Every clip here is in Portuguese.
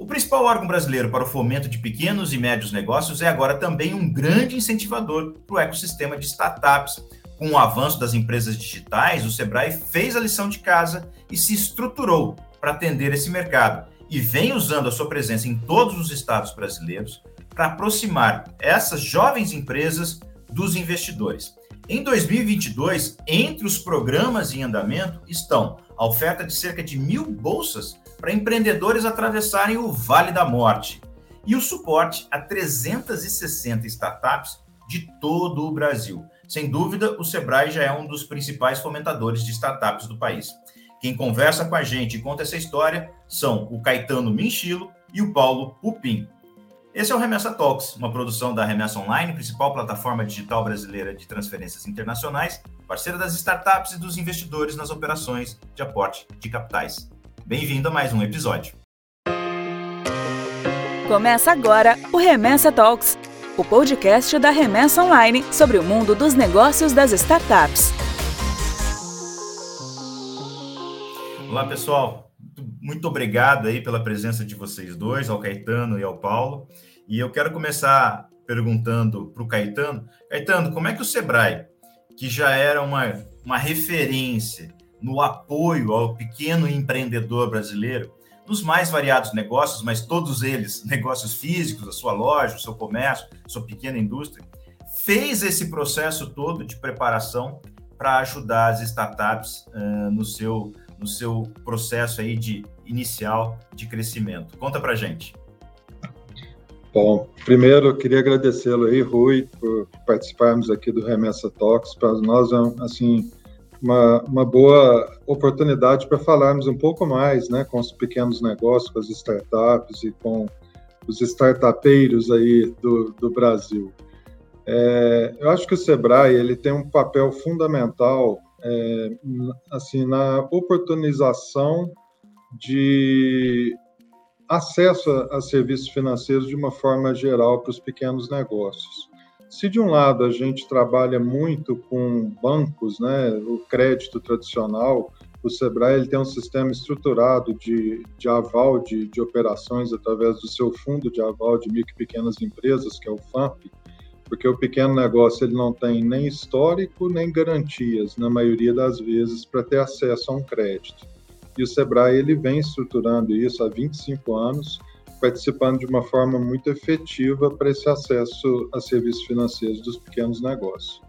O principal órgão brasileiro para o fomento de pequenos e médios negócios é agora também um grande incentivador para o ecossistema de startups. Com o avanço das empresas digitais, o Sebrae fez a lição de casa e se estruturou para atender esse mercado e vem usando a sua presença em todos os estados brasileiros para aproximar essas jovens empresas dos investidores. Em 2022, entre os programas em andamento estão a oferta de cerca de mil bolsas para empreendedores atravessarem o Vale da Morte e o suporte a 360 startups de todo o Brasil. Sem dúvida, o Sebrae já é um dos principais fomentadores de startups do país. Quem conversa com a gente e conta essa história são o Caetano Minchilo e o Paulo Pupim. Esse é o Remessa Talks, uma produção da Remessa Online, principal plataforma digital brasileira de transferências internacionais, parceira das startups e dos investidores nas operações de aporte de capitais. Bem-vindo a mais um episódio. Começa agora o Remessa Talks, o podcast da Remessa Online sobre o mundo dos negócios das startups. Olá, pessoal. Muito obrigado aí pela presença de vocês dois, ao Caetano e ao Paulo. E eu quero começar perguntando para o Caetano. Caetano, como é que o Sebrae, que já era uma, uma referência no apoio ao pequeno empreendedor brasileiro, nos mais variados negócios, mas todos eles negócios físicos, a sua loja, o seu comércio, a sua pequena indústria, fez esse processo todo de preparação para ajudar as startups uh, no, seu, no seu processo aí de inicial de crescimento. Conta para gente. Bom, primeiro eu queria agradecê-lo aí, Rui, por participarmos aqui do Remessa Talks. Para nós é assim uma, uma boa oportunidade para falarmos um pouco mais né, com os pequenos negócios, com as startups e com os startupeiros aí do, do Brasil. É, eu acho que o Sebrae ele tem um papel fundamental é, assim na oportunização de acesso a, a serviços financeiros de uma forma geral para os pequenos negócios. Se de um lado a gente trabalha muito com bancos, né, o crédito tradicional, o Sebrae ele tem um sistema estruturado de, de aval de, de operações através do seu fundo de aval de micro e pequenas empresas, que é o FAMP, porque o pequeno negócio ele não tem nem histórico nem garantias, na maioria das vezes, para ter acesso a um crédito. E o Sebrae ele vem estruturando isso há 25 anos participando de uma forma muito efetiva para esse acesso a serviços financeiros dos pequenos negócios.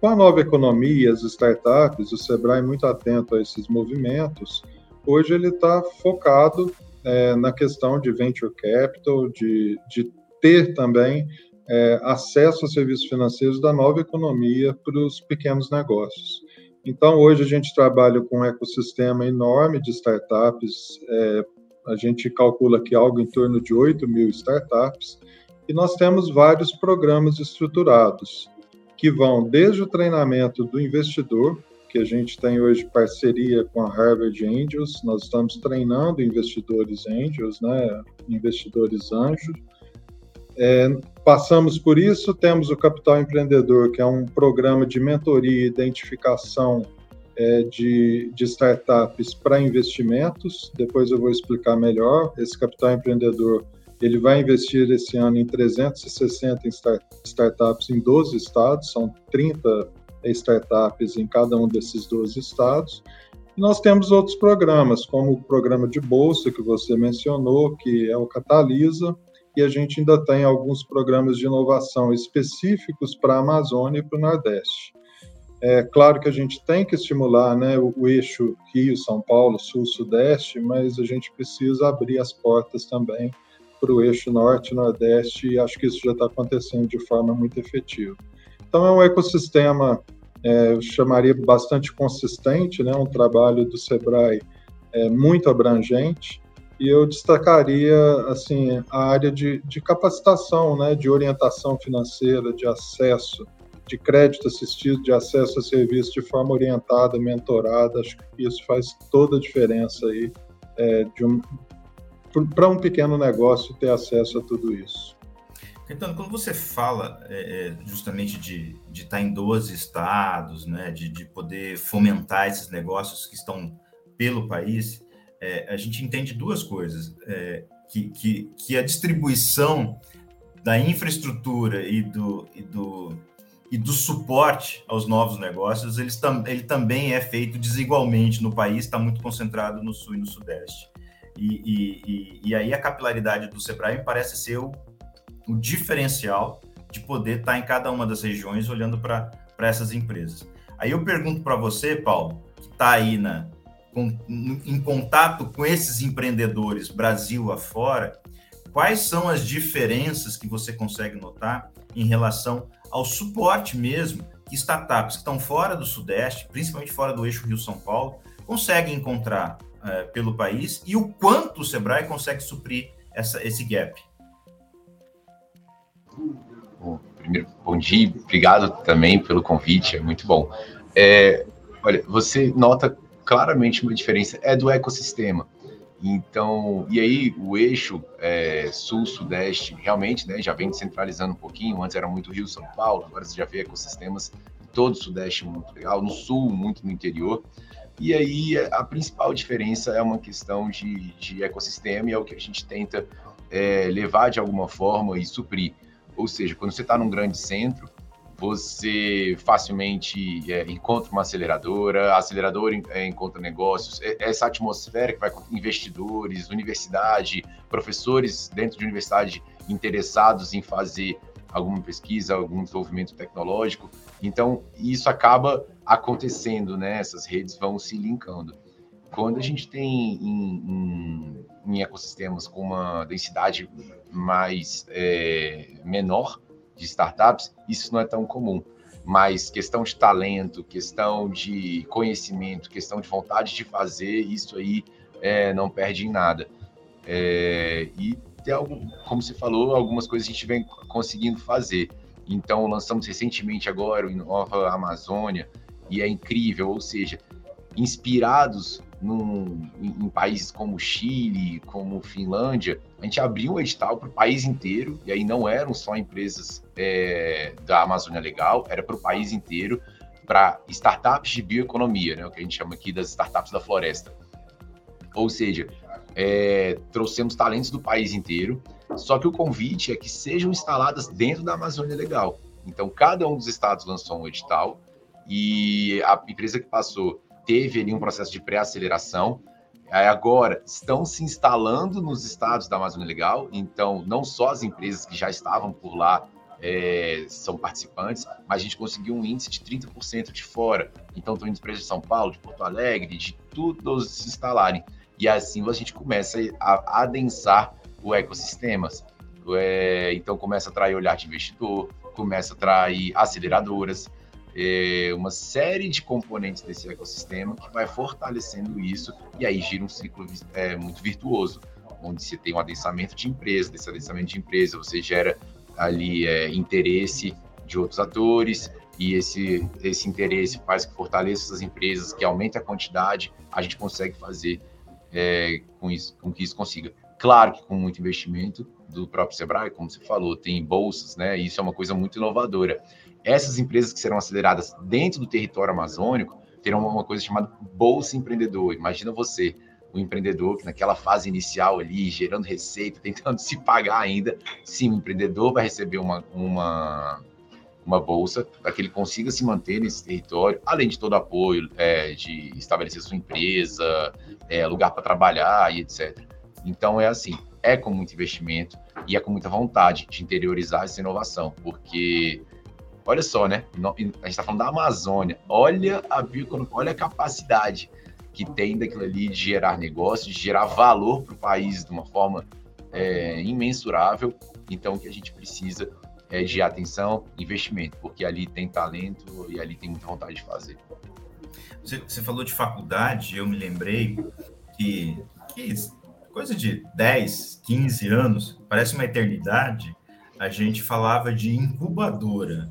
Com a nova economia, as startups, o Sebrae muito atento a esses movimentos, hoje ele está focado é, na questão de venture capital, de, de ter também é, acesso a serviços financeiros da nova economia para os pequenos negócios. Então, hoje a gente trabalha com um ecossistema enorme de startups é, a gente calcula que algo em torno de 8 mil startups, e nós temos vários programas estruturados, que vão desde o treinamento do investidor, que a gente tem hoje parceria com a Harvard Angels, nós estamos treinando investidores angels, né, investidores anjos. É, passamos por isso, temos o Capital Empreendedor, que é um programa de mentoria e identificação é, de, de startups para investimentos. Depois eu vou explicar melhor. Esse capital empreendedor ele vai investir esse ano em 360 start, startups em 12 estados, são 30 startups em cada um desses 12 estados. E nós temos outros programas, como o programa de bolsa que você mencionou, que é o Catalisa, e a gente ainda tem alguns programas de inovação específicos para a Amazônia e para o Nordeste. É claro que a gente tem que estimular né, o, o eixo Rio, São Paulo, Sul, Sudeste, mas a gente precisa abrir as portas também para o eixo Norte, Nordeste, e acho que isso já está acontecendo de forma muito efetiva. Então, é um ecossistema, é, eu chamaria bastante consistente, né, um trabalho do SEBRAE é, muito abrangente, e eu destacaria assim a área de, de capacitação, né, de orientação financeira, de acesso de crédito assistido, de acesso a serviço de forma orientada, mentorada, acho que isso faz toda a diferença aí é, um, para um pequeno negócio ter acesso a tudo isso. Então, quando você fala é, é justamente de, de estar em 12 estados, né, de, de poder fomentar esses negócios que estão pelo país, é, a gente entende duas coisas. É, que, que, que a distribuição da infraestrutura e do, e do, e do suporte aos novos negócios, eles tam, ele também é feito desigualmente no país, está muito concentrado no sul e no sudeste. E, e, e, e aí a capilaridade do Sebrae parece ser o, o diferencial de poder estar tá em cada uma das regiões olhando para essas empresas. Aí eu pergunto para você, Paulo, que está aí na, com, em contato com esses empreendedores Brasil afora, quais são as diferenças que você consegue notar em relação ao suporte mesmo que startups que estão fora do Sudeste, principalmente fora do eixo Rio-São Paulo, conseguem encontrar é, pelo país e o quanto o Sebrae consegue suprir essa, esse gap? Bom, primeiro, bom dia, obrigado também pelo convite, é muito bom. É, olha, você nota claramente uma diferença, é do ecossistema. Então, e aí o eixo é, sul-sudeste realmente né, já vem centralizando um pouquinho. Antes era muito Rio, São Paulo, agora você já vê ecossistemas em todo o sudeste muito legal, no sul, muito no interior. E aí a principal diferença é uma questão de, de ecossistema e é o que a gente tenta é, levar de alguma forma e suprir. Ou seja, quando você está num grande centro, você facilmente é, encontra uma aceleradora, a aceleradora é, encontra negócios, é, essa atmosfera que vai com investidores, universidade, professores dentro de universidade interessados em fazer alguma pesquisa, algum desenvolvimento tecnológico. Então, isso acaba acontecendo, né? Essas redes vão se linkando. Quando a gente tem em, em, em ecossistemas com uma densidade mais é, menor, de startups, isso não é tão comum. Mas questão de talento, questão de conhecimento, questão de vontade de fazer, isso aí é, não perde em nada. É, e tem algum, como você falou, algumas coisas a gente vem conseguindo fazer. Então, lançamos recentemente agora o Nova Amazônia, e é incrível, ou seja, inspirados num, em, em, países como Chile, como Finlândia, a gente abriu um edital para o país inteiro, e aí não eram só empresas é, da Amazônia Legal, era para o país inteiro, para startups de bioeconomia, né, o que a gente chama aqui das startups da floresta. Ou seja, é, trouxemos talentos do país inteiro, só que o convite é que sejam instaladas dentro da Amazônia Legal. Então, cada um dos estados lançou um edital, e a empresa que passou teve ali um processo de pré-aceleração. Agora estão se instalando nos estados da Amazônia Legal, então não só as empresas que já estavam por lá é, são participantes, mas a gente conseguiu um índice de 30% de fora. Então estão indo empresas de São Paulo, de Porto Alegre, de tudo se instalarem. E assim a gente começa a adensar o ecossistema. É, então começa a atrair olhar de investidor, começa a atrair aceleradoras, é, uma série de componentes desse ecossistema que vai fortalecendo isso e aí gira um ciclo é, muito virtuoso, onde você tem um adensamento de empresa, desse adensamento de empresa você gera ali é, interesse de outros atores e esse, esse interesse faz que fortaleça essas empresas, que aumente a quantidade, a gente consegue fazer é, com, isso, com que isso consiga. Claro que com muito investimento do próprio Sebrae, como você falou, tem bolsas, né? Isso é uma coisa muito inovadora essas empresas que serão aceleradas dentro do território amazônico terão uma coisa chamada Bolsa Empreendedor. Imagina você, o um empreendedor que naquela fase inicial ali, gerando receita, tentando se pagar ainda, sim, o empreendedor vai receber uma, uma, uma bolsa para que ele consiga se manter nesse território, além de todo apoio é, de estabelecer sua empresa, é, lugar para trabalhar e etc. Então é assim, é com muito investimento e é com muita vontade de interiorizar essa inovação, porque Olha só, né? A gente está falando da Amazônia. Olha a olha a capacidade que tem daquilo ali de gerar negócio, de gerar valor para o país de uma forma é, imensurável. Então, o que a gente precisa é de atenção, investimento, porque ali tem talento e ali tem muita vontade de fazer. Você, você falou de faculdade, eu me lembrei que, que coisa de 10, 15 anos, parece uma eternidade, a gente falava de incubadora.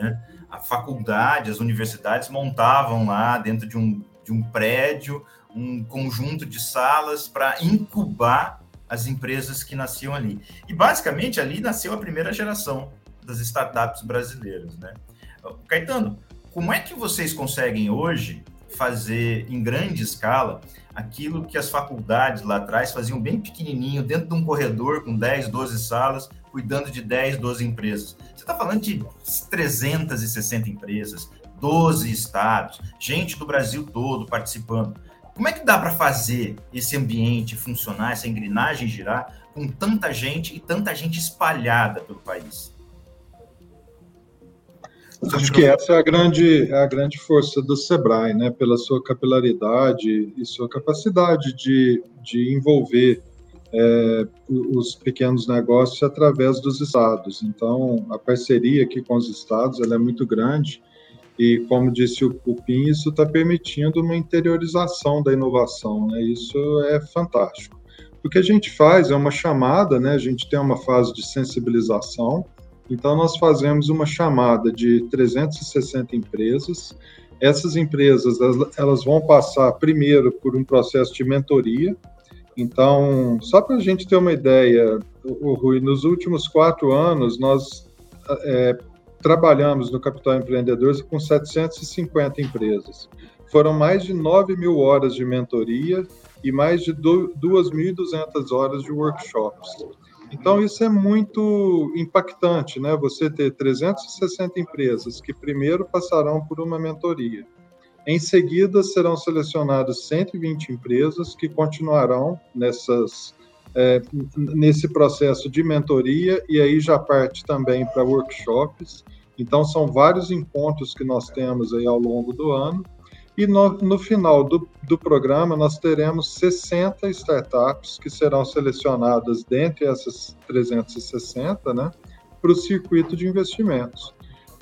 Né? A faculdade, as universidades montavam lá dentro de um, de um prédio um conjunto de salas para incubar as empresas que nasciam ali. E basicamente ali nasceu a primeira geração das startups brasileiras, né? Caetano, como é que vocês conseguem hoje fazer em grande escala aquilo que as faculdades lá atrás faziam bem pequenininho, dentro de um corredor com 10, 12 salas, cuidando de 10, 12 empresas. Você está falando de 360 empresas, 12 estados, gente do Brasil todo participando. Como é que dá para fazer esse ambiente funcionar, essa engrenagem girar com tanta gente e tanta gente espalhada pelo país? Acho que essa é a grande, é a grande força do Sebrae, né? pela sua capilaridade e sua capacidade de, de envolver é, os pequenos negócios através dos estados. Então, a parceria aqui com os estados ela é muito grande e, como disse o Cupim, isso está permitindo uma interiorização da inovação. Né? Isso é fantástico. O que a gente faz é uma chamada, né? a gente tem uma fase de sensibilização, então, nós fazemos uma chamada de 360 empresas. Essas empresas elas vão passar primeiro por um processo de mentoria. Então, só para a gente ter uma ideia, o Rui, nos últimos quatro anos nós é, trabalhamos no Capital Empreendedores com 750 empresas. Foram mais de 9 mil horas de mentoria e mais de 2.200 horas de workshops. Então, isso é muito impactante, né? Você ter 360 empresas que primeiro passarão por uma mentoria. Em seguida, serão selecionadas 120 empresas que continuarão nessas, é, nesse processo de mentoria e aí já parte também para workshops. Então, são vários encontros que nós temos aí ao longo do ano e no, no final do, do programa, nós teremos 60 startups que serão selecionadas dentre essas 360, né, para o circuito de investimentos.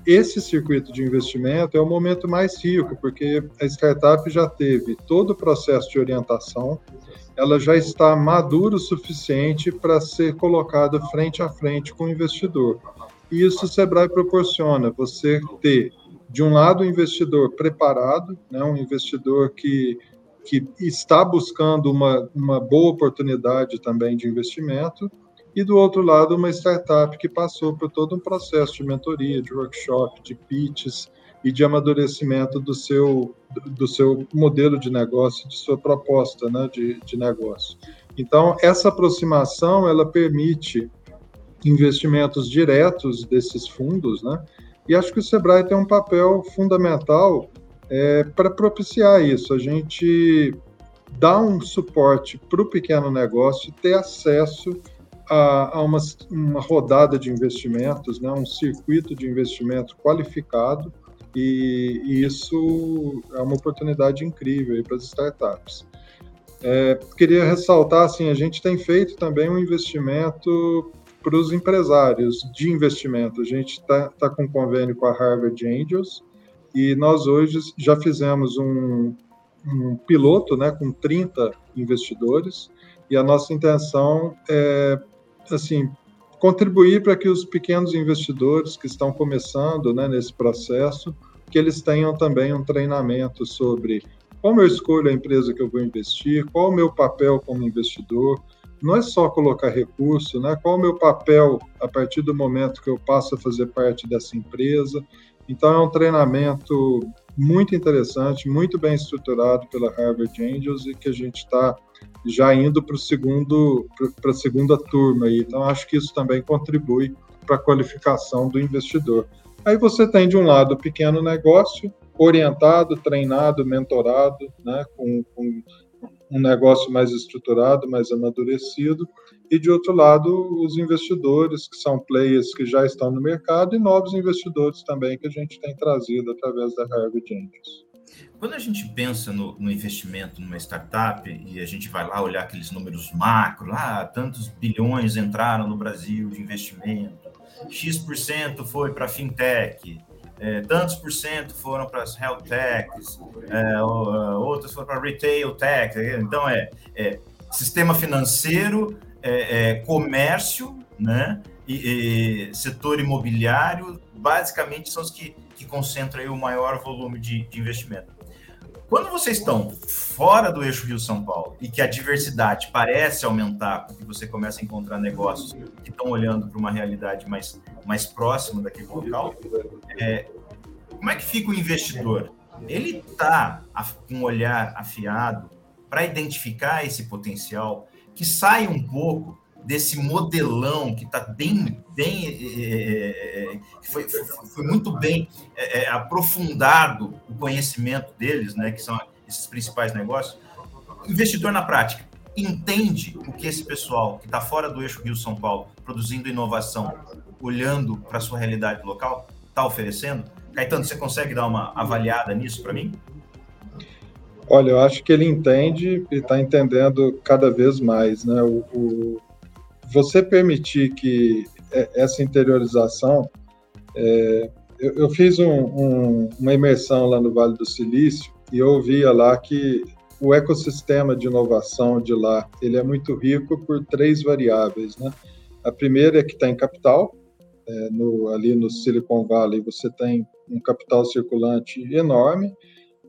Esse circuito de investimento é o momento mais rico, porque a startup já teve todo o processo de orientação, ela já está madura o suficiente para ser colocada frente a frente com o investidor. E isso o Sebrae proporciona, você ter de um lado, um investidor preparado, né, um investidor que, que está buscando uma, uma boa oportunidade também de investimento, e do outro lado, uma startup que passou por todo um processo de mentoria, de workshop, de pitches e de amadurecimento do seu, do seu modelo de negócio, de sua proposta né, de, de negócio. Então, essa aproximação ela permite investimentos diretos desses fundos, né? E acho que o Sebrae tem um papel fundamental é, para propiciar isso. A gente dá um suporte para o pequeno negócio ter acesso a, a uma, uma, rodada de investimentos, né, um circuito de investimento qualificado, e, e isso é uma oportunidade incrível para as startups. É, queria ressaltar, assim, a gente tem feito também um investimento para os empresários de investimento. A gente está tá com um convênio com a Harvard Angels e nós hoje já fizemos um, um piloto né, com 30 investidores e a nossa intenção é assim contribuir para que os pequenos investidores que estão começando né, nesse processo que eles tenham também um treinamento sobre como eu escolho a empresa que eu vou investir, qual o meu papel como investidor, não é só colocar recurso, né? Qual o meu papel a partir do momento que eu passo a fazer parte dessa empresa? Então, é um treinamento muito interessante, muito bem estruturado pela Harvard Angels e que a gente está já indo para segundo, para a segunda turma aí. Então, acho que isso também contribui para a qualificação do investidor. Aí você tem de um lado o pequeno negócio orientado, treinado, mentorado, né, com, com um negócio mais estruturado, mais amadurecido, e de outro lado, os investidores, que são players que já estão no mercado, e novos investidores também que a gente tem trazido através da Harvard Angels. Quando a gente pensa no, no, investimento numa startup e a gente vai lá olhar aqueles números macro, ah, tantos bilhões entraram no Brasil de investimento, X% foi para fintech, é, tantos por cento foram para as health techs, é, outros foram para retail tech. Então, é, é sistema financeiro, é, é, comércio, né? E, e, setor imobiliário, basicamente são os que, que concentram o maior volume de, de investimento. Quando vocês estão fora do eixo Rio-São Paulo e que a diversidade parece aumentar, porque você começa a encontrar negócios que estão olhando para uma realidade mais, mais próxima daquele local, é, como é que fica o investidor? ele está com um olhar afiado para identificar esse potencial que sai um pouco desse modelão que está bem, bem é, foi, foi, foi, muito bem é, aprofundado o conhecimento deles, né, que são esses principais negócios. Investidor na prática entende o que esse pessoal que está fora do eixo Rio São Paulo, produzindo inovação, olhando para a sua realidade local, está oferecendo? Caetano, você consegue dar uma avaliada nisso para mim? Olha, eu acho que ele entende e está entendendo cada vez mais, né? O, o, você permitir que essa interiorização, é, eu, eu, fiz um, um, uma imersão lá no Vale do Silício e eu ouvia lá que o ecossistema de inovação de lá ele é muito rico por três variáveis, né? A primeira é que está em capital, é, no, ali no Silicon Valley você tem um capital circulante enorme,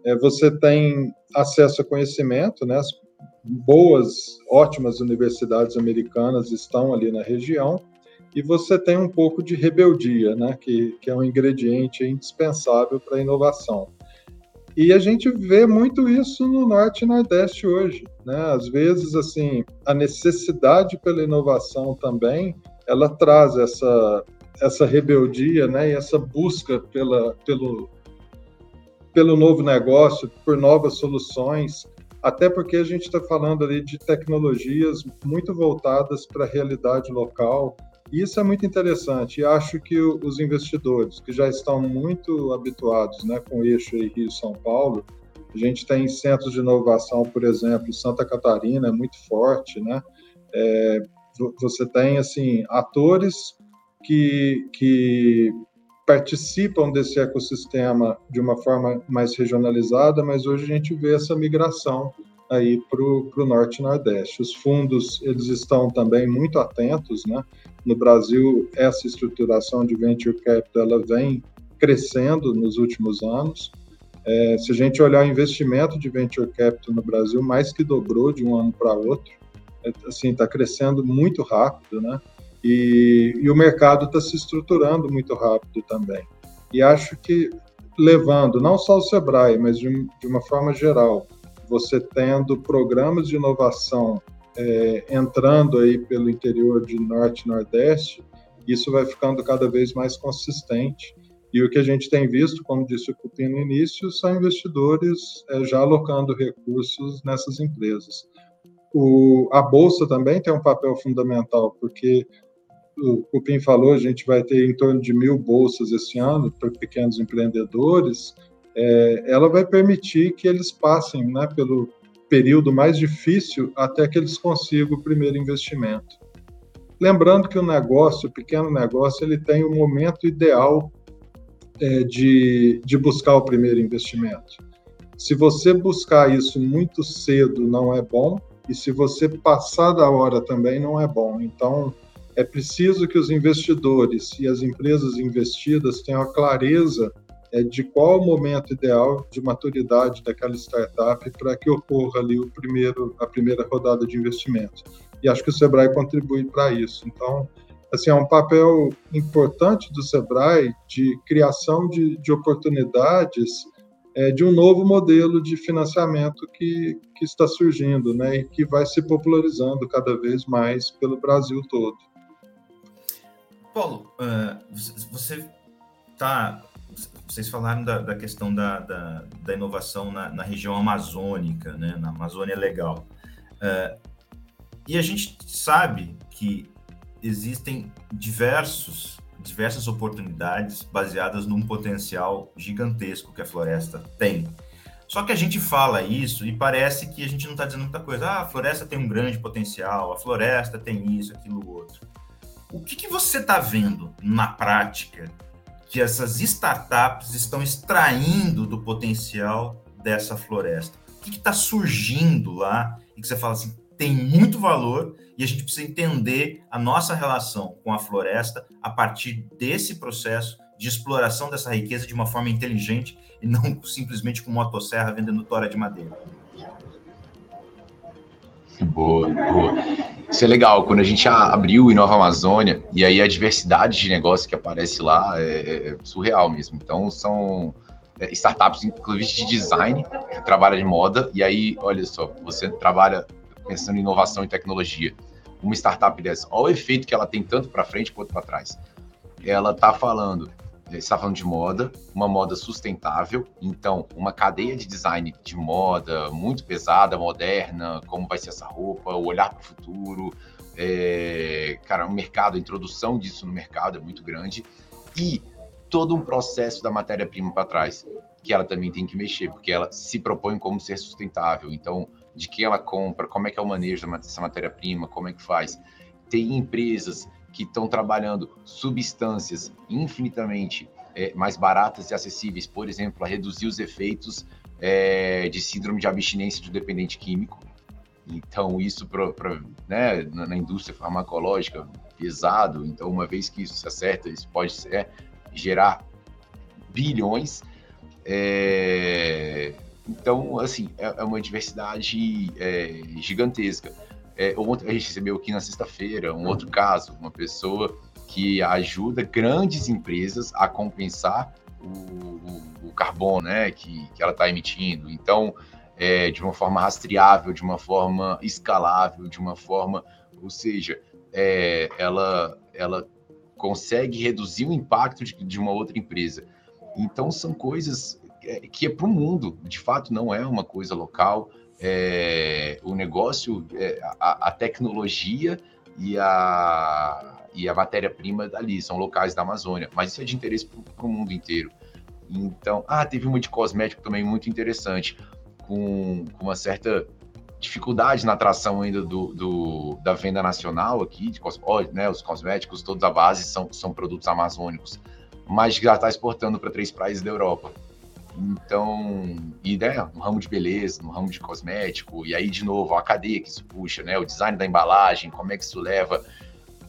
é, você tem acesso a conhecimento, né? As boas, ótimas universidades americanas estão ali na região, e você tem um pouco de rebeldia, né? Que, que é um ingrediente indispensável para a inovação. E a gente vê muito isso no Norte e Nordeste hoje, né? Às vezes, assim, a necessidade pela inovação também, ela traz essa essa rebeldia, né, e essa busca pela, pelo, pelo novo negócio, por novas soluções, até porque a gente está falando ali de tecnologias muito voltadas para a realidade local, e isso é muito interessante. E acho que os investidores, que já estão muito habituados né, com o eixo Rio-São Paulo, a gente tem centros de inovação, por exemplo, Santa Catarina é muito forte, né? É, você tem assim atores que, que participam desse ecossistema de uma forma mais regionalizada, mas hoje a gente vê essa migração aí para o norte e nordeste. Os fundos eles estão também muito atentos, né? No Brasil essa estruturação de venture capital ela vem crescendo nos últimos anos. É, se a gente olhar o investimento de venture capital no Brasil, mais que dobrou de um ano para outro. É, assim, está crescendo muito rápido, né? E, e o mercado está se estruturando muito rápido também. E acho que levando não só o Sebrae, mas de, de uma forma geral, você tendo programas de inovação é, entrando aí pelo interior de Norte e Nordeste, isso vai ficando cada vez mais consistente. E o que a gente tem visto, como disse o Cupim no início, são investidores é, já alocando recursos nessas empresas. O, a Bolsa também tem um papel fundamental, porque o Cupim falou, a gente vai ter em torno de mil bolsas esse ano para pequenos empreendedores, é, ela vai permitir que eles passem né, pelo período mais difícil até que eles consigam o primeiro investimento. Lembrando que o negócio, o pequeno negócio, ele tem o um momento ideal é, de, de buscar o primeiro investimento. Se você buscar isso muito cedo, não é bom, e se você passar da hora também, não é bom. Então, é preciso que os investidores e as empresas investidas tenham a clareza é, de qual o momento ideal de maturidade daquela startup para que ocorra ali o primeiro, a primeira rodada de investimento. E acho que o Sebrae contribui para isso. Então, assim, é um papel importante do Sebrae de criação de, de oportunidades é, de um novo modelo de financiamento que, que está surgindo, né, e que vai se popularizando cada vez mais pelo Brasil todo. Paulo, uh, você está. Vocês falaram da, da questão da, da, da inovação na, na, região amazônica, né? na Amazônia Legal. Uh, e a gente sabe que existem diversos, diversas oportunidades baseadas num potencial gigantesco que a floresta tem. Só que a gente fala isso e parece que a gente não está dizendo muita coisa. Ah, a floresta tem um grande potencial, a floresta tem isso, aquilo, outro. O que, que você está vendo na prática que essas startups estão extraindo do potencial dessa floresta? O que está surgindo lá e que você fala assim, tem muito valor e a gente precisa entender a nossa relação com a floresta a partir desse processo de exploração dessa riqueza de uma forma inteligente e não simplesmente com motosserra vendendo tora de madeira. Boa, boa. Isso é legal. Quando a gente abriu em Nova Amazônia, e aí a diversidade de negócio que aparece lá é, é surreal mesmo. Então, são é, startups, inclusive de design, que trabalha de moda, e aí, olha só, você trabalha pensando em inovação e tecnologia. Uma startup dessa, olha o efeito que ela tem tanto para frente quanto para trás. Ela está falando, está falando de moda, uma moda sustentável, então uma cadeia de design de moda muito pesada, moderna, como vai ser essa roupa, o olhar para o futuro, é, cara, o mercado, a introdução disso no mercado é muito grande e todo um processo da matéria-prima para trás, que ela também tem que mexer, porque ela se propõe como ser sustentável. Então, de quem ela compra, como é que é o manejo dessa matéria-prima, como é que faz. Tem empresas que estão trabalhando substâncias infinitamente é, mais baratas e acessíveis, por exemplo, a reduzir os efeitos é, de síndrome de abstinência de dependente químico. Então, isso pra, pra né, na, na, indústria farmacológica, pesado. Então, uma vez que isso se acerta, isso pode ser, gerar bilhões. É... Então, assim, é, é uma diversidade é, gigantesca. É, ontem a gente recebeu aqui na sexta-feira um outro caso, uma pessoa que ajuda grandes empresas a compensar o, o, o carbono né, que, que ela está emitindo. Então, é, de uma forma rastreável, de uma forma escalável, de uma forma, ou seja, é, ela, ela consegue reduzir o impacto de, de uma outra empresa. Então, são coisas é, que é para o mundo, de fato, não é uma coisa local. É, o negócio, é, a, a, tecnologia e a, e a matéria-prima dali são locais da Amazônia, mas isso é de interesse para o mundo inteiro. Então, ah, teve uma de cosmético também muito interessante, com, com uma certa dificuldade na atração ainda do, do, da venda nacional aqui, de né, os cosméticos, todos a base são, são produtos amazônicos, mas já está exportando para três países da Europa. Então, e né, no ramo de beleza, no ramo de cosmético, e aí de novo a cadeia que isso puxa, né, o design da embalagem, como é que isso leva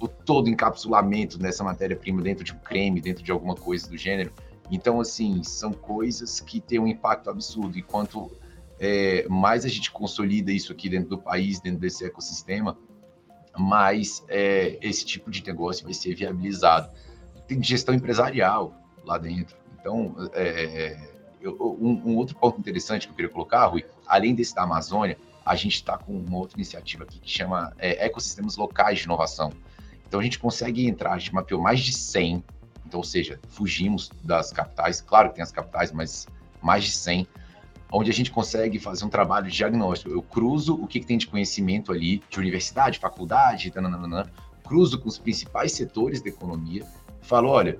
o todo encapsulamento dessa matéria-prima dentro de um creme, dentro de alguma coisa do gênero. Então, assim, são coisas que têm um impacto absurdo. E quanto é, mais a gente consolida isso aqui dentro do país, dentro desse ecossistema, mais é, esse tipo de negócio vai ser viabilizado. Tem gestão empresarial lá dentro. Então, é, um, um, outro ponto interessante que eu queria colocar, Rui, além desse da Amazônia, a gente está com uma outra iniciativa aqui que chama é, Ecossistemas Locais de Inovação. Então, a gente consegue entrar, a gente mapeou mais de 100, então, ou seja, fugimos das capitais, claro que tem as capitais, mas mais de 100 onde a gente consegue fazer um trabalho de diagnóstico. Eu cruzo o que, que tem de conhecimento ali, de universidade, faculdade, tananana, cruzo com os principais setores da economia, falo, olha,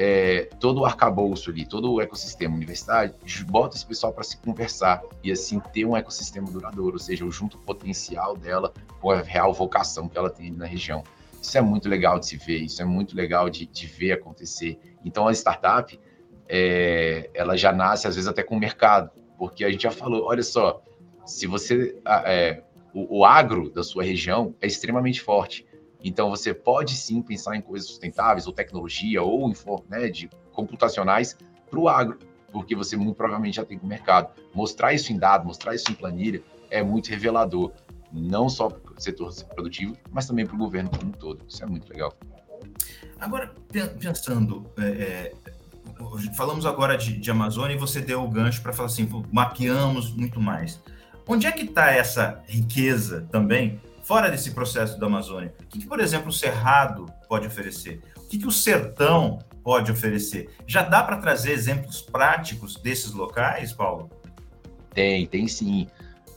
é, todo o arcabouço ali, todo o ecossistema universitário, bota esse pessoal para se conversar e assim ter um ecossistema duradouro, ou seja, o junto potencial dela com a real vocação que ela tem na região. Isso é muito legal de se ver, isso é muito legal de, de ver acontecer. Então, a startup, é, ela já nasce, às vezes, até com o mercado. Porque a gente já falou, olha só, se você. É, o, o agro da sua região é extremamente forte. Então você pode sim pensar em coisas sustentáveis, ou tecnologia, ou né, de computacionais para o agro, porque você muito provavelmente já tem o mercado. Mostrar isso em dado, mostrar isso em planilha é muito revelador, não só para o setor produtivo, mas também para o governo como um todo. Isso é muito legal. Agora, pensando, é, é falamos agora de, de Amazônia e você deu o gancho para falar assim, mapeamos muito mais. Onde é que está essa riqueza também, fora desse processo da Amazônia? O que, que por exemplo, o Cerrado pode oferecer? O que, que o Sertão pode oferecer? Já dá para trazer exemplos práticos desses locais, Paulo? Tem, tem sim.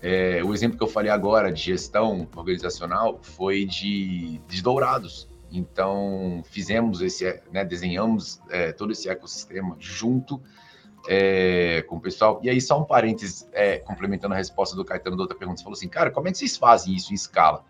É, o exemplo que eu falei agora de gestão organizacional foi de, de Dourados. Então, fizemos esse, né, desenhamos é, todo esse ecossistema junto é, com o pessoal. E aí, só um parênteses, é, complementando a resposta do Caetano da outra pergunta, você falou assim, cara, como é que vocês fazem isso em escala?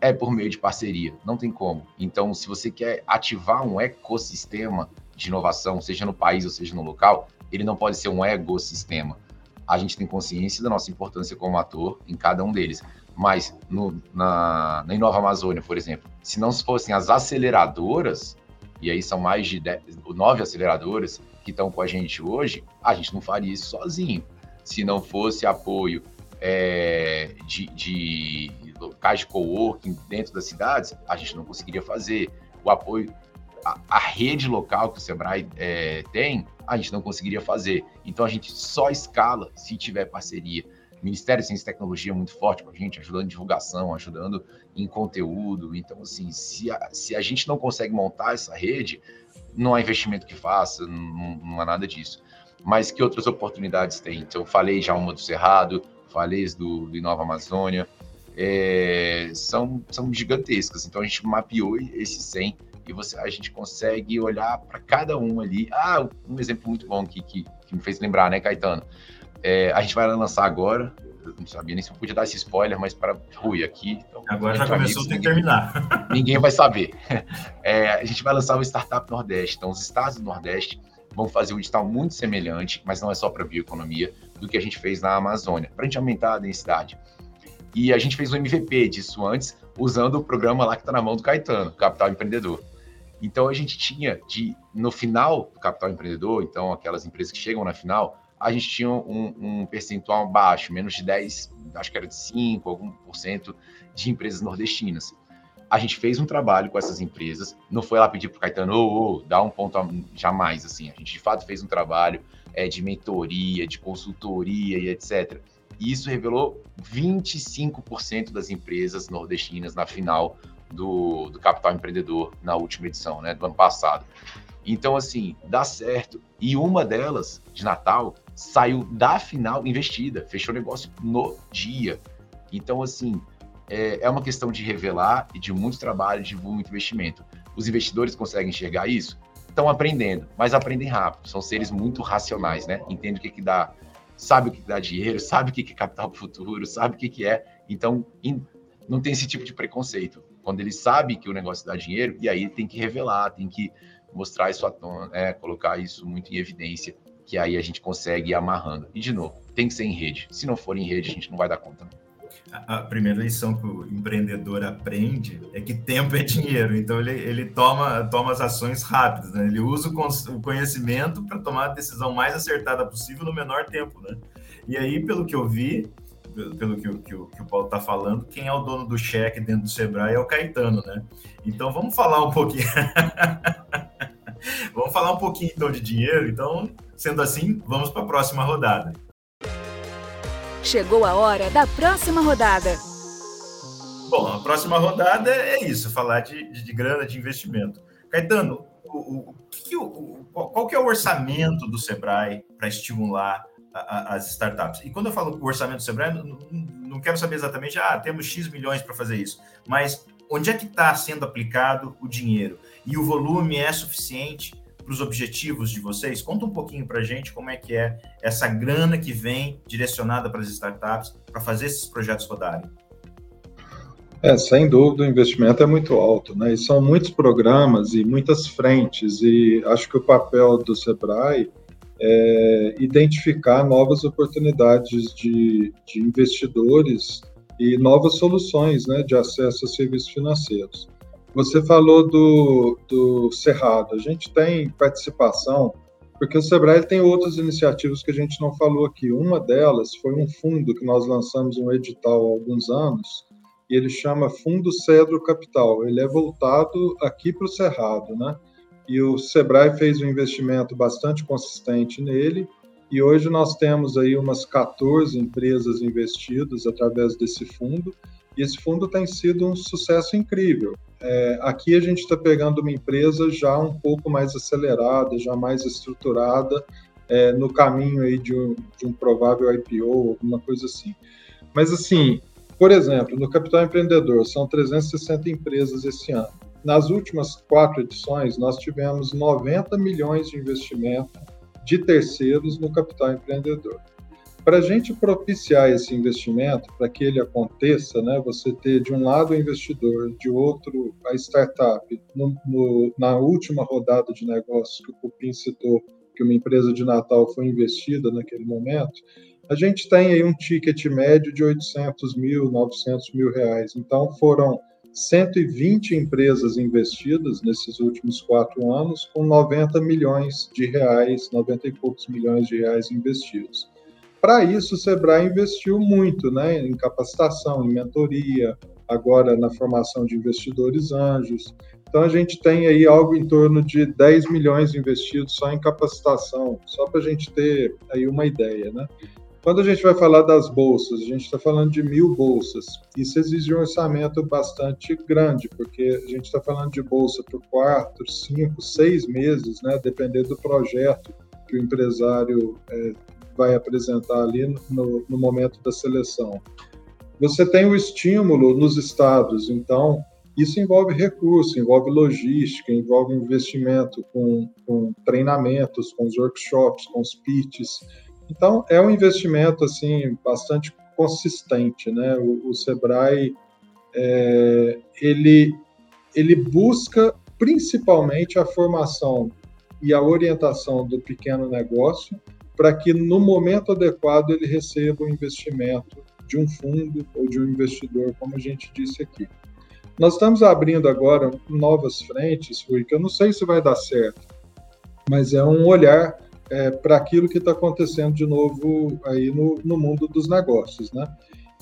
É por meio de parceria, não tem como. Então, se você quer ativar um ecossistema de inovação, seja no país ou seja no local, ele não pode ser um ecossistema. A gente tem consciência da nossa importância como ator em cada um deles. Mas no, na, na Inova Amazônia, por exemplo, se não fossem as aceleradoras, e aí são mais de dez, nove aceleradoras que estão com a gente hoje, a gente não faria isso sozinho. Se não fosse apoio é, de, de locais de coworking dentro das cidades, a gente não conseguiria fazer. O apoio a, a, rede local que o Sebrae é, tem, a gente não conseguiria fazer. Então a gente só escala se tiver parceria. O Ministério de Ciência e Tecnologia é muito forte com a gente, ajudando em divulgação, ajudando em conteúdo. Então, assim, se a, se a gente não consegue montar essa rede, não há investimento que faça, não, não há nada disso. Mas que outras oportunidades tem? Então, eu falei já uma do Cerrado, falei do, do Nova Amazônia, é, são, são gigantescas. Então, a gente mapeou esses 100 e você, a gente consegue olhar para cada um ali. Ah, um exemplo muito bom que, que, que me fez lembrar, né, Caetano? É, a gente vai lançar agora, não sabia nem se eu podia dar esse spoiler, mas para Rui aqui. Então, agora já começou, amigos, tem que terminar. Ninguém vai saber. É, a gente vai lançar o Startup Nordeste. Então, os estados do Nordeste vão fazer um edital muito semelhante, mas não é só para bioeconomia, do que a gente fez na Amazônia, para a gente aumentar a densidade. E a gente fez um MVP disso antes, usando o programa lá que está na mão do Caetano, Capital Empreendedor. Então a gente tinha de no final do capital empreendedor, então aquelas empresas que chegam na final, a gente tinha um, um percentual baixo, menos de 10, acho que era de 5, algum por cento de empresas nordestinas. A gente fez um trabalho com essas empresas, não foi lá pedir para o Caetano, oh, oh, dá um ponto a, jamais, assim. A gente de fato fez um trabalho é, de mentoria, de consultoria e etc. E isso revelou 25% das empresas nordestinas na final do, do Capital Empreendedor na última edição, né, do ano passado. Então, assim, dá certo. E uma delas, de Natal, saiu da final investida, fechou o negócio no dia. Então, assim, é, é uma questão de revelar e de muito trabalho, de muito investimento. Os investidores conseguem enxergar isso? Estão aprendendo, mas aprendem rápido. São seres muito racionais, né? Entende o que, que dá, sabe o que, que dá dinheiro, sabe o que, que é capital futuro, sabe o que, que é. Então, in, não tem esse tipo de preconceito quando ele sabe que o negócio dá dinheiro, e aí tem que revelar, tem que mostrar isso à tona, né, colocar isso muito em evidência, que aí a gente consegue ir amarrando. E, de novo, tem que ser em rede. Se não for em rede, a gente não vai dar conta. A primeira lição que o empreendedor aprende é que tempo é dinheiro. Então, ele, ele toma, toma as ações rápidas, né? Ele usa o conhecimento para tomar a decisão mais acertada possível no menor tempo, né? E aí, pelo que eu vi, pelo que, que, que o Paulo está falando, quem é o dono do cheque dentro do Sebrae é o Caetano, né? Então vamos falar um pouquinho. vamos falar um pouquinho então de dinheiro. Então, sendo assim, vamos para a próxima rodada. Chegou a hora da próxima rodada. Bom, a próxima rodada é isso, falar de, de, de grana, de investimento. Caetano, o, o, que, o, qual que é o orçamento do Sebrae para estimular as startups. E quando eu falo orçamento do Sebrae, não, não quero saber exatamente, ah, temos X milhões para fazer isso, mas onde é que está sendo aplicado o dinheiro? E o volume é suficiente para os objetivos de vocês? Conta um pouquinho para a gente como é que é essa grana que vem direcionada para as startups para fazer esses projetos rodarem. É, sem dúvida, o investimento é muito alto, né? E são muitos programas e muitas frentes, e acho que o papel do Sebrae é, identificar novas oportunidades de, de, investidores e novas soluções né, de acesso a serviços financeiros. Você falou do, do Cerrado, a gente tem participação, porque o Sebrae tem outras iniciativas que a gente não falou aqui. Uma delas foi um fundo que nós lançamos um edital há alguns anos, e ele chama Fundo Cedro Capital. Ele é voltado aqui para o Cerrado, né? e o Sebrae fez um investimento bastante consistente nele, e hoje nós temos aí umas 14 empresas investidas através desse fundo, e esse fundo tem sido um sucesso incrível. É, aqui a gente está pegando uma empresa já um pouco mais acelerada, já mais estruturada, é, no caminho aí de um, de um provável IPO, alguma coisa assim. Mas assim, por exemplo, no Capital Empreendedor são 360 empresas esse ano. Nas últimas quatro edições, nós tivemos 90 milhões de investimento de terceiros no capital empreendedor. Para a gente propiciar esse investimento, para que ele aconteça, né, você ter de um lado o investidor, de outro a startup, no, no, na última rodada de negócios que o Cupim citou, que uma empresa de Natal foi investida naquele momento, a gente tem aí um ticket médio de 800 mil, 900 mil reais. Então, foram 120 empresas investidas nesses últimos quatro anos, com 90 milhões de reais, 90 e poucos milhões de reais investidos. para isso, o Sebrae investiu muito né, em capacitação, em mentoria, agora na formação de investidores anjos. Então, a gente tem aí algo em torno de 10 milhões investidos só em capacitação, só para a gente ter aí uma ideia. Né? Quando a gente vai falar das bolsas, a gente está falando de mil bolsas. Isso exige um orçamento bastante grande, porque a gente está falando de bolsa por quatro, cinco, seis meses, né, dependendo do projeto que o empresário é, vai apresentar ali no, no momento da seleção. Você tem o estímulo nos estados, então isso envolve recurso, envolve logística, envolve investimento com, com treinamentos, com os workshops, com os pitches então, é um investimento assim bastante consistente, né? O, o Sebrae é, ele ele busca principalmente a formação e a orientação do pequeno negócio para que no momento adequado ele receba o investimento de um fundo ou de um investidor, como a gente disse aqui. Nós estamos abrindo agora novas frentes, Rui, que eu não sei se vai dar certo, mas é um olhar é, para aquilo que está acontecendo de novo aí no, no, mundo dos negócios, né?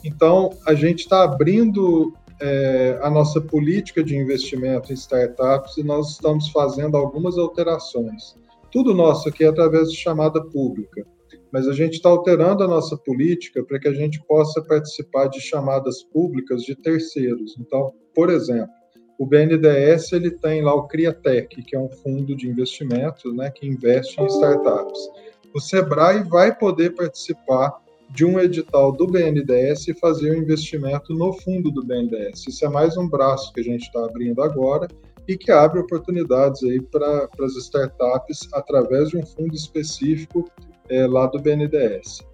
Então, a gente está abrindo é, a nossa política de investimento em startups e nós estamos fazendo algumas alterações. Tudo nosso aqui é através de chamada pública, mas a gente está alterando a nossa política para que a gente possa participar de chamadas públicas de terceiros. Então, por exemplo, o BNDES ele tem lá o Criatec, que é um fundo de investimento né, que investe em startups. O Sebrae vai poder participar de um edital do BNDES e fazer o um investimento no fundo do BNDES. Isso é mais um braço que a gente está abrindo agora e que abre oportunidades aí para as startups através de um fundo específico é, lá do BNDES.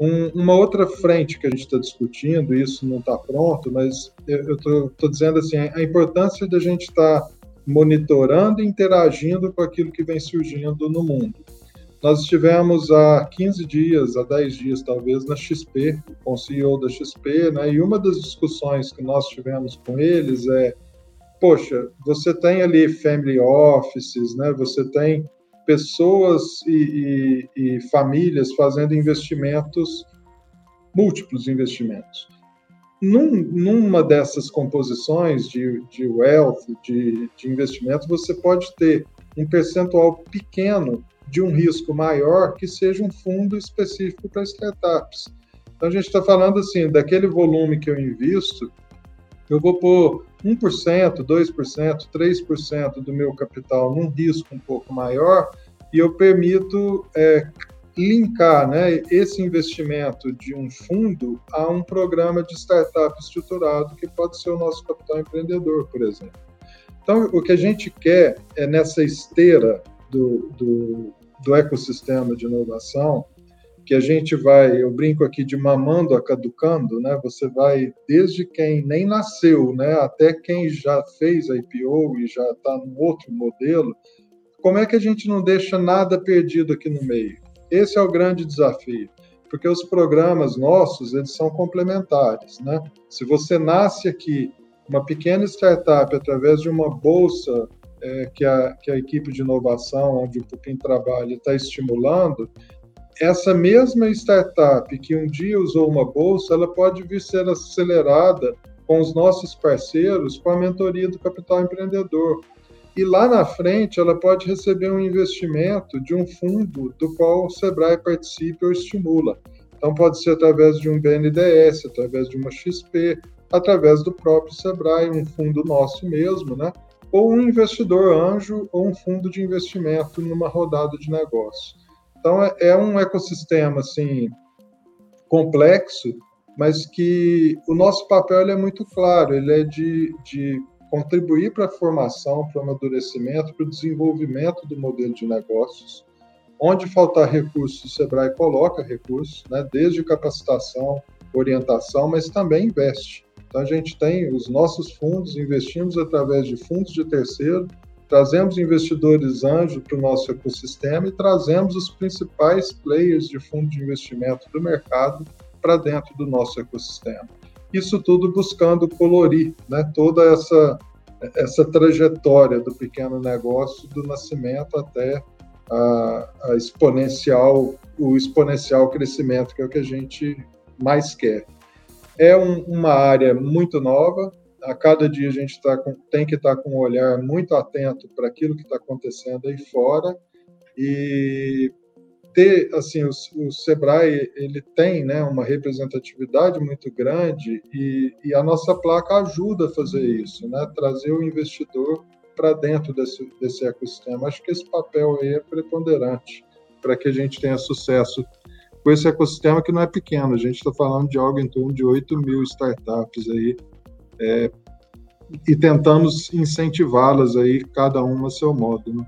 Um, uma outra frente que a gente está discutindo, isso não está pronto, mas eu estou dizendo assim, a importância da gente estar tá monitorando e interagindo com aquilo que vem surgindo no mundo. Nós estivemos há 15 dias, há 10 dias talvez, na XP, com o CEO da XP, né? e uma das discussões que nós tivemos com eles é, poxa, você tem ali family offices, né? você tem pessoas e, e, e famílias fazendo investimentos, múltiplos investimentos. Num, numa dessas composições de, de wealth, de, de investimento, você pode ter um percentual pequeno de um risco maior que seja um fundo específico para startups. Então a gente está falando assim, daquele volume que eu invisto, eu vou pôr 1%, 2%, 3% do meu capital num risco um pouco maior e eu permito é, linkar né, esse investimento de um fundo a um programa de startup estruturado, que pode ser o nosso capital empreendedor, por exemplo. Então, o que a gente quer é nessa esteira do, do, do ecossistema de inovação, que a gente vai, eu brinco aqui de mamando a caducando, né? Você vai desde quem nem nasceu, né, até quem já fez a IPO e já está no outro modelo. Como é que a gente não deixa nada perdido aqui no meio? Esse é o grande desafio, porque os programas nossos eles são complementares, né? Se você nasce aqui uma pequena startup através de uma bolsa é, que, a, que a equipe de inovação, onde o Pupim trabalha, está estimulando, essa mesma startup que um dia usou uma bolsa, ela pode vir ser acelerada com os nossos parceiros com a mentoria do capital empreendedor. E lá na frente, ela pode receber um investimento de um fundo do qual o Sebrae participe ou estimula. Então, pode ser através de um BNDES, através de uma XP, através do próprio Sebrae, um fundo nosso mesmo, né? Ou um investidor anjo ou um fundo de investimento numa rodada de negócio. Então, é, é um ecossistema assim complexo, mas que o nosso papel é muito claro, ele é de, de contribuir para a formação, para o amadurecimento, para o desenvolvimento do modelo de negócios. Onde faltar recursos, o Sebrae coloca recursos, né, desde capacitação, orientação, mas também investe. Então, a gente tem os nossos fundos, investimos através de fundos de terceiro, trazemos investidores anjos para o nosso ecossistema e trazemos os principais players de fundo de investimento do mercado para dentro do nosso ecossistema. Isso tudo buscando colorir né, toda essa, essa trajetória do pequeno negócio, do nascimento até a, a exponencial, o exponencial crescimento, que é o que a gente mais quer. É um, uma área muito nova, a cada dia a gente tá com, tem que estar tá com um olhar muito atento para aquilo que está acontecendo aí fora. E ter assim o, o, Sebrae ele tem né uma representatividade muito grande e, e, a nossa placa ajuda a fazer isso né trazer o investidor para dentro desse, desse ecossistema. Acho que esse papel aí é preponderante para que a gente tenha sucesso com esse ecossistema que não é pequeno. A gente está falando de algo em torno de 8 mil startups aí é, e tentamos incentivá-las aí cada uma a seu modo né?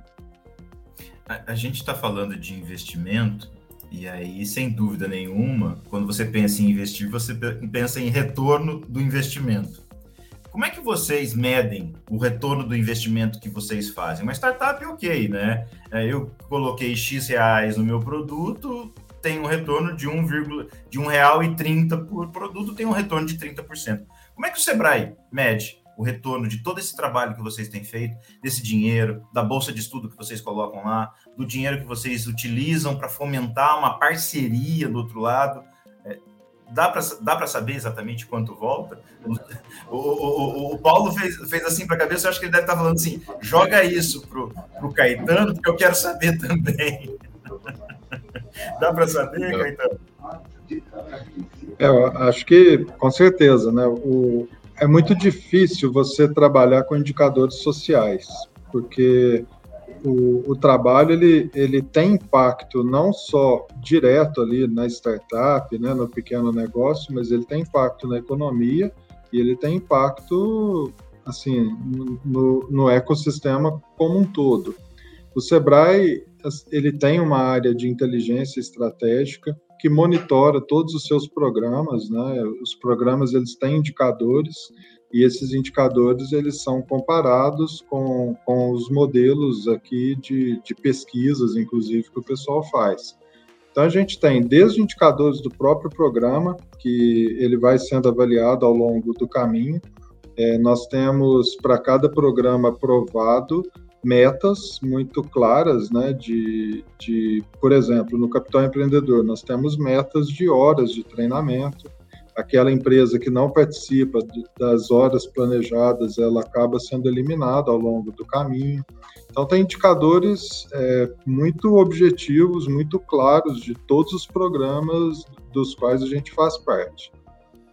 a, a gente está falando de investimento, e aí, sem dúvida nenhuma, quando você pensa em investir, você pensa em retorno do investimento. Como é que vocês medem o retorno do investimento que vocês fazem? Uma startup, ok, né? É, eu coloquei X reais no meu produto, tem um retorno de 1, de um real e 30 por produto, tem um retorno de 30%. Como é que o Sebrae mede o retorno de todo esse trabalho que vocês têm feito, desse dinheiro, da bolsa de estudo que vocês colocam lá, do dinheiro que vocês utilizam para fomentar uma parceria do outro lado. É, dá para dá saber exatamente quanto volta? O, o, o, o Paulo fez, fez assim para a cabeça, eu acho que ele deve estar tá falando assim: joga isso para o Caetano, porque eu quero saber também. dá para saber, Caetano? É, eu acho que, com certeza, né? O, é muito difícil você trabalhar com indicadores sociais, porque o, o, trabalho ele, ele tem impacto não só direto ali na startup, né, no pequeno negócio, mas ele tem impacto na economia e ele tem impacto assim no, no ecossistema como um todo. O Sebrae ele tem uma área de inteligência estratégica que monitora todos os seus programas, né? Os programas eles têm indicadores e esses indicadores eles são comparados com, com os modelos aqui de, de pesquisas, inclusive, que o pessoal faz. Então a gente tem desde indicadores do próprio programa, que ele vai sendo avaliado ao longo do caminho. É, nós temos para cada programa aprovado metas muito claras, né, de, de, por exemplo, no Capital Empreendedor, nós temos metas de horas de treinamento, aquela empresa que não participa de, das horas planejadas, ela acaba sendo eliminada ao longo do caminho. Então, tem indicadores é, muito objetivos, muito claros de todos os programas dos quais a gente faz parte.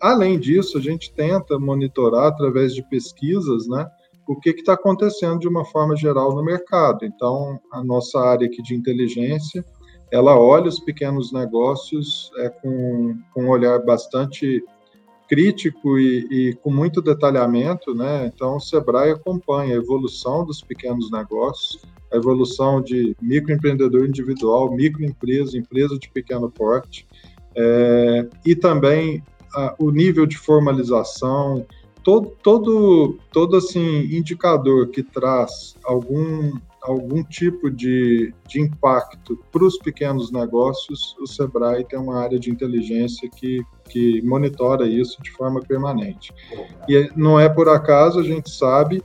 Além disso, a gente tenta monitorar através de pesquisas, né, o que está acontecendo de uma forma geral no mercado. Então, a nossa área aqui de inteligência, ela olha os pequenos negócios é, com, com um olhar bastante crítico e, e, com muito detalhamento, né? Então, o Sebrae acompanha a evolução dos pequenos negócios, a evolução de microempreendedor individual, microempresa, empresa de pequeno porte, é, e também a, o nível de formalização, todo, todo, todo assim, indicador que traz algum, algum tipo de, de impacto para os pequenos negócios, o Sebrae tem uma área de inteligência que, que monitora isso de forma permanente. E não é por acaso, a gente sabe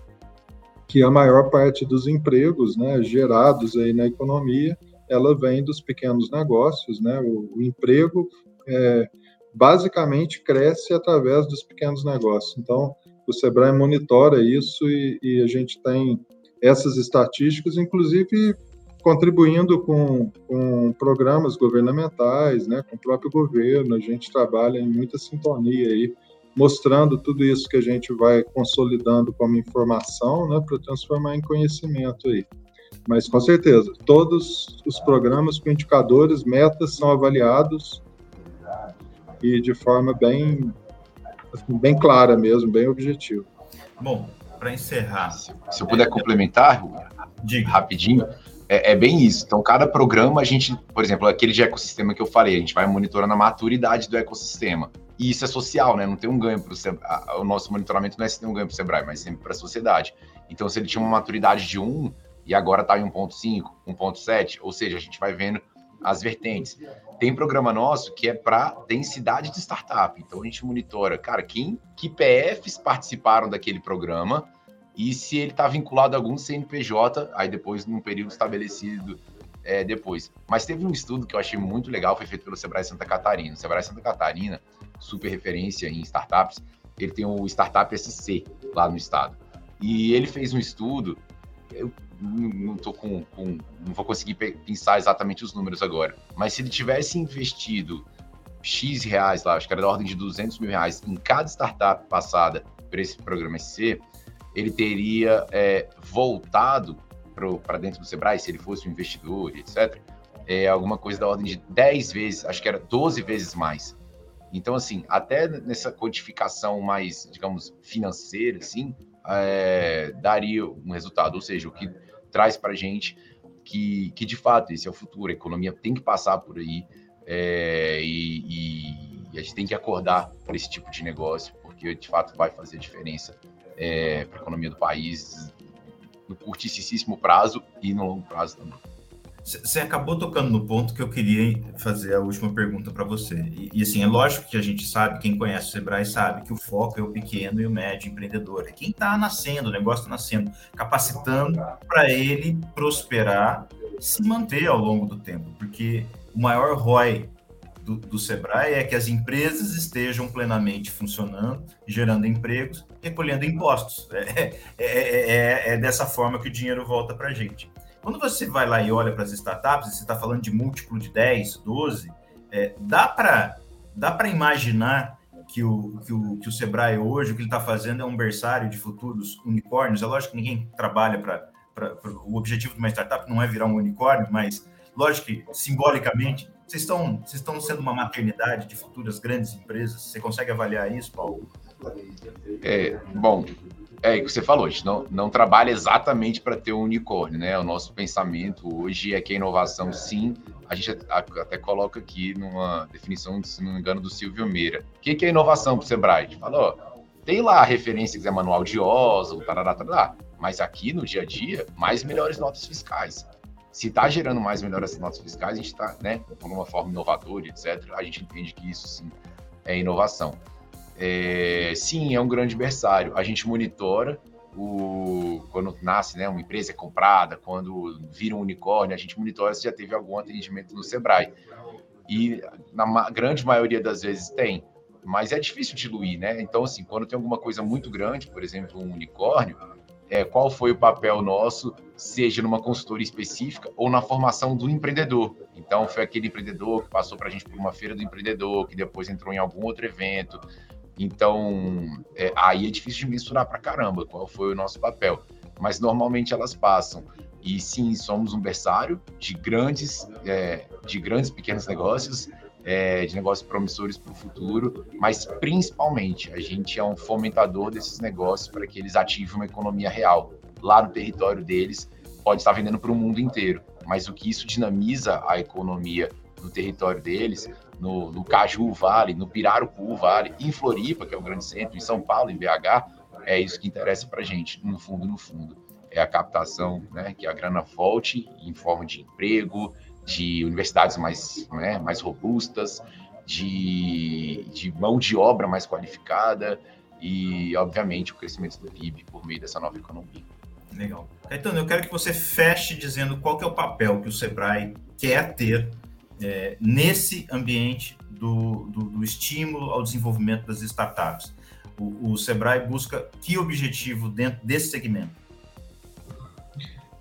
que a maior parte dos empregos né, gerados aí na economia, ela vem dos pequenos negócios, né? O, o emprego é, basicamente cresce através dos pequenos negócios. Então, o Sebrae monitora isso e, e a gente tem essas estatísticas, inclusive contribuindo com, com programas governamentais, né, com o próprio governo, a gente trabalha em muita sintonia aí, mostrando tudo isso que a gente vai consolidando como informação, né, para transformar em conhecimento aí. Mas com certeza, todos os programas com indicadores, metas são avaliados e de forma bem, bem clara mesmo, bem objetiva. Bom, para encerrar. Se, se, eu puder é, complementar, Diga. rapidinho, é, é, bem isso. Então, cada programa, a gente, por exemplo, aquele de ecossistema que eu falei, a gente vai monitorando a maturidade do ecossistema. E isso é social, né? Não tem um ganho para o O nosso monitoramento não é se tem um ganho para o Sebrae, mas sempre para a sociedade. Então, se ele tinha uma maturidade de 1 e agora está em 1,5, 1,7, ou seja, a gente vai vendo as vertentes. Tem programa nosso que é para densidade de startup. Então a gente monitora, cara, quem que PFs participaram daquele programa e se ele está vinculado a algum CNPJ, aí depois num período estabelecido é, depois. Mas teve um estudo que eu achei muito legal, foi feito pelo Sebrae Santa Catarina. O Sebrae Santa Catarina, super referência em startups, ele tem o Startup SC lá no estado. E ele fez um estudo, eu não tô com, com não vou conseguir pensar exatamente os números agora, mas se ele tivesse investido X reais lá, acho que era da ordem de 200 mil reais em cada startup passada por esse programa SC, ele teria é, voltado para dentro do Sebrae, se ele fosse um investidor, etc., é alguma coisa da ordem de 10 vezes, acho que era 12 vezes mais. Então, assim, até nessa codificação mais, digamos, financeira, assim, é, daria um resultado. Ou seja, o que traz para a gente que, que, de fato, esse é o futuro. A economia tem que passar por aí é, e, e, a gente tem que acordar para esse tipo de negócio, porque, de fato, vai fazer diferença é, para a economia do país no curtíssimo prazo e no longo prazo também. Você acabou tocando no ponto que eu queria fazer a última pergunta para você. E, e, assim, é lógico que a gente sabe, quem conhece o Sebrae sabe que o foco é o pequeno e o médio empreendedor. É quem está nascendo, o negócio está nascendo, capacitando para ele prosperar, se manter ao longo do tempo. Porque o maior ROI do, do Sebrae é que as empresas estejam plenamente funcionando, gerando empregos, recolhendo impostos. É, é, é, é dessa forma que o dinheiro volta para a gente. Quando você vai lá e olha para as startups, você está falando de múltiplo de 10, 12, é, dá para dá imaginar que o, que, o, que o Sebrae hoje, o que ele está fazendo é um berçário de futuros unicórnios. É lógico que ninguém trabalha para. O objetivo de uma startup não é virar um unicórnio, mas lógico que simbolicamente vocês estão, vocês estão sendo uma maternidade de futuras grandes empresas? Você consegue avaliar isso, Paulo? É, bom, é o que você falou, a gente não, não trabalha exatamente para ter um unicórnio, né? O nosso pensamento hoje é que a inovação, sim, a gente até coloca aqui numa definição, se não me engano, do Silvio Meira. O que é inovação para o Sebrae? A gente tem lá a referência, quiser, manual de Oslo, tarará, tarará, mas aqui no dia a dia, mais melhores notas fiscais se está gerando mais melhores notas fiscais, a gente está, né, de uma forma inovadora, etc., a gente entende que isso sim é inovação. É, sim, é um grande berçário. A gente monitora o, quando nasce, né, uma empresa é comprada, quando vira um unicórnio, a gente monitora se já teve algum atendimento no Sebrae. E na grande maioria das vezes tem, mas é difícil diluir, né? Então, assim, quando tem alguma coisa muito grande, por exemplo, um unicórnio, é, qual foi o papel nosso, seja numa consultoria específica ou na formação do empreendedor. Então, foi aquele empreendedor que passou para a gente por uma feira do empreendedor, que depois entrou em algum outro evento. Então, é, aí é difícil de mensurar para caramba qual foi o nosso papel. Mas normalmente elas passam. E sim, somos um berçário de grandes, é, de grandes pequenos negócios é, de negócios promissores para o futuro, mas principalmente a gente é um fomentador desses negócios para que eles ativem uma economia real. Lá no território deles, pode estar vendendo para o mundo inteiro, mas o que isso dinamiza a economia no território deles, no, no Caju Vale, no Pirarucu Vale, em Floripa, que é o grande centro, em São Paulo, em BH, é isso que interessa para a gente, no fundo, no fundo. É a captação, né, que a grana volte em forma de emprego, de universidades mais, né, mais robustas, de, de mão de obra mais qualificada e, obviamente, o crescimento do PIB por meio dessa nova economia. Legal. Caetano, eu quero que você feche dizendo qual que é o papel que o Sebrae quer ter é, nesse ambiente do, do, do, estímulo ao desenvolvimento das startups. O, o Sebrae busca que objetivo dentro desse segmento?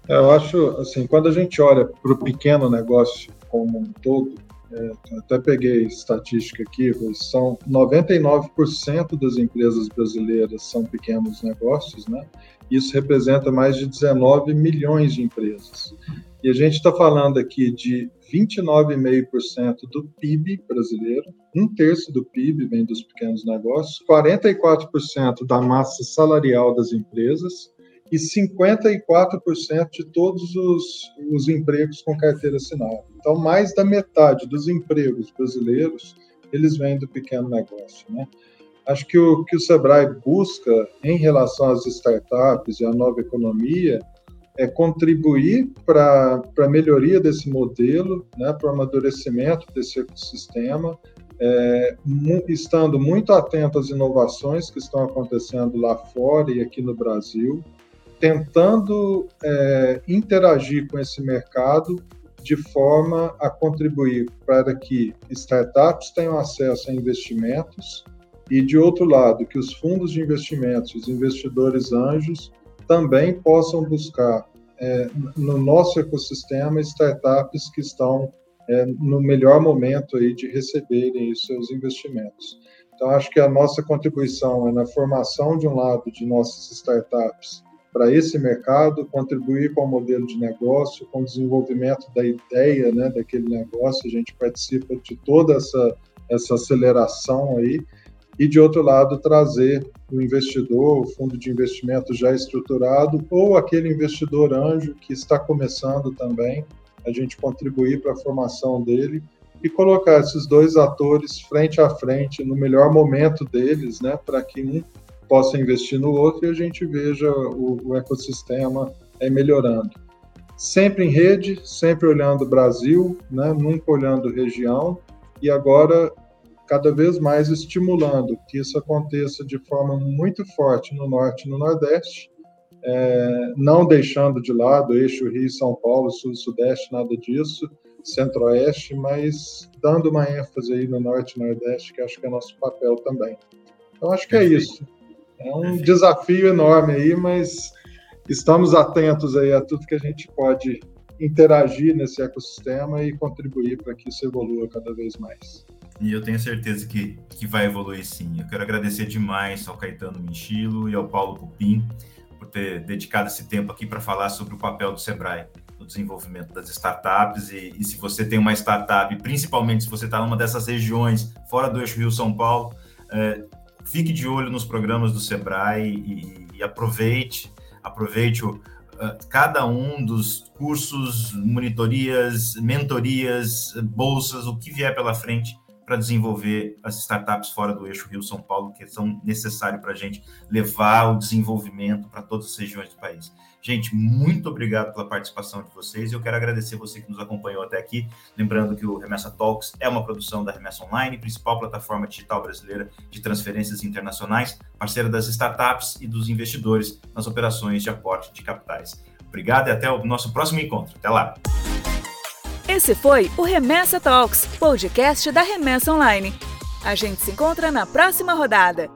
Eu acho, assim, quando a gente olha para o pequeno negócio como um todo, é, até peguei estatística aqui, são 99% das empresas brasileiras são pequenos negócios, né? Isso representa mais de 19 milhões de empresas. E a gente está falando aqui de 29,5% do PIB brasileiro, um terço do PIB vem dos pequenos negócios, 44% da massa salarial das empresas, e 54% de todos os, os empregos com carteira assinada. Então, mais da metade dos empregos brasileiros, eles vêm do pequeno negócio, né? Acho que o que o Sebrae busca em relação às startups e à nova economia é contribuir para a melhoria desse modelo, né, para o amadurecimento desse ecossistema, é, estando muito atento às inovações que estão acontecendo lá fora e aqui no Brasil, tentando é, interagir com esse mercado de forma a contribuir para que startups tenham acesso a investimentos e, de outro lado, que os fundos de investimentos, os investidores anjos, também possam buscar é, no nosso ecossistema startups que estão é, no melhor momento aí de receberem os seus investimentos. Então, acho que a nossa contribuição é na formação, de um lado, de nossas startups para esse mercado, contribuir com o modelo de negócio, com o desenvolvimento da ideia né, daquele negócio, a gente participa de toda essa, essa aceleração aí, e de outro lado, trazer o investidor, o fundo de investimento já estruturado, ou aquele investidor anjo que está começando também, a gente contribuir para a formação dele e colocar esses dois atores frente a frente no melhor momento deles, né, para que um possa investir no outro e a gente veja o, o ecossistema é, melhorando. Sempre em rede, sempre olhando o Brasil, né, nunca olhando região, e agora cada vez mais estimulando que isso aconteça de forma muito forte no Norte e no Nordeste, é, não deixando de lado eixo Rio-São Paulo, Sul-Sudeste, nada disso, Centro-Oeste, mas dando uma ênfase aí no Norte e Nordeste, que acho que é nosso papel também. Então, acho que é isso. É um desafio enorme aí, mas estamos atentos aí a tudo que a gente pode interagir nesse ecossistema e contribuir para que isso evolua cada vez mais. E eu tenho certeza que, que vai evoluir sim. Eu quero agradecer demais ao Caetano Minchilo e ao Paulo Cupim por ter dedicado esse tempo aqui para falar sobre o papel do Sebrae no desenvolvimento das startups. E, e se você tem uma startup, principalmente se você está numa dessas regiões fora do eixo Rio-São Paulo, é, fique de olho nos programas do Sebrae e, e aproveite, aproveite o, uh, cada um dos cursos, monitorias, mentorias, bolsas, o que vier pela frente para desenvolver as startups fora do eixo Rio-São Paulo, que são necessários para a gente levar o desenvolvimento para todas as regiões do país. Gente, muito obrigado pela participação de vocês. Eu quero agradecer você que nos acompanhou até aqui. Lembrando que o Remessa Talks é uma produção da Remessa Online, principal plataforma digital brasileira de transferências internacionais, parceira das startups e dos investidores nas operações de aporte de capitais. Obrigado e até o nosso próximo encontro. Até lá! Esse foi o Remessa Talks, podcast da Remessa Online. A gente se encontra na próxima rodada.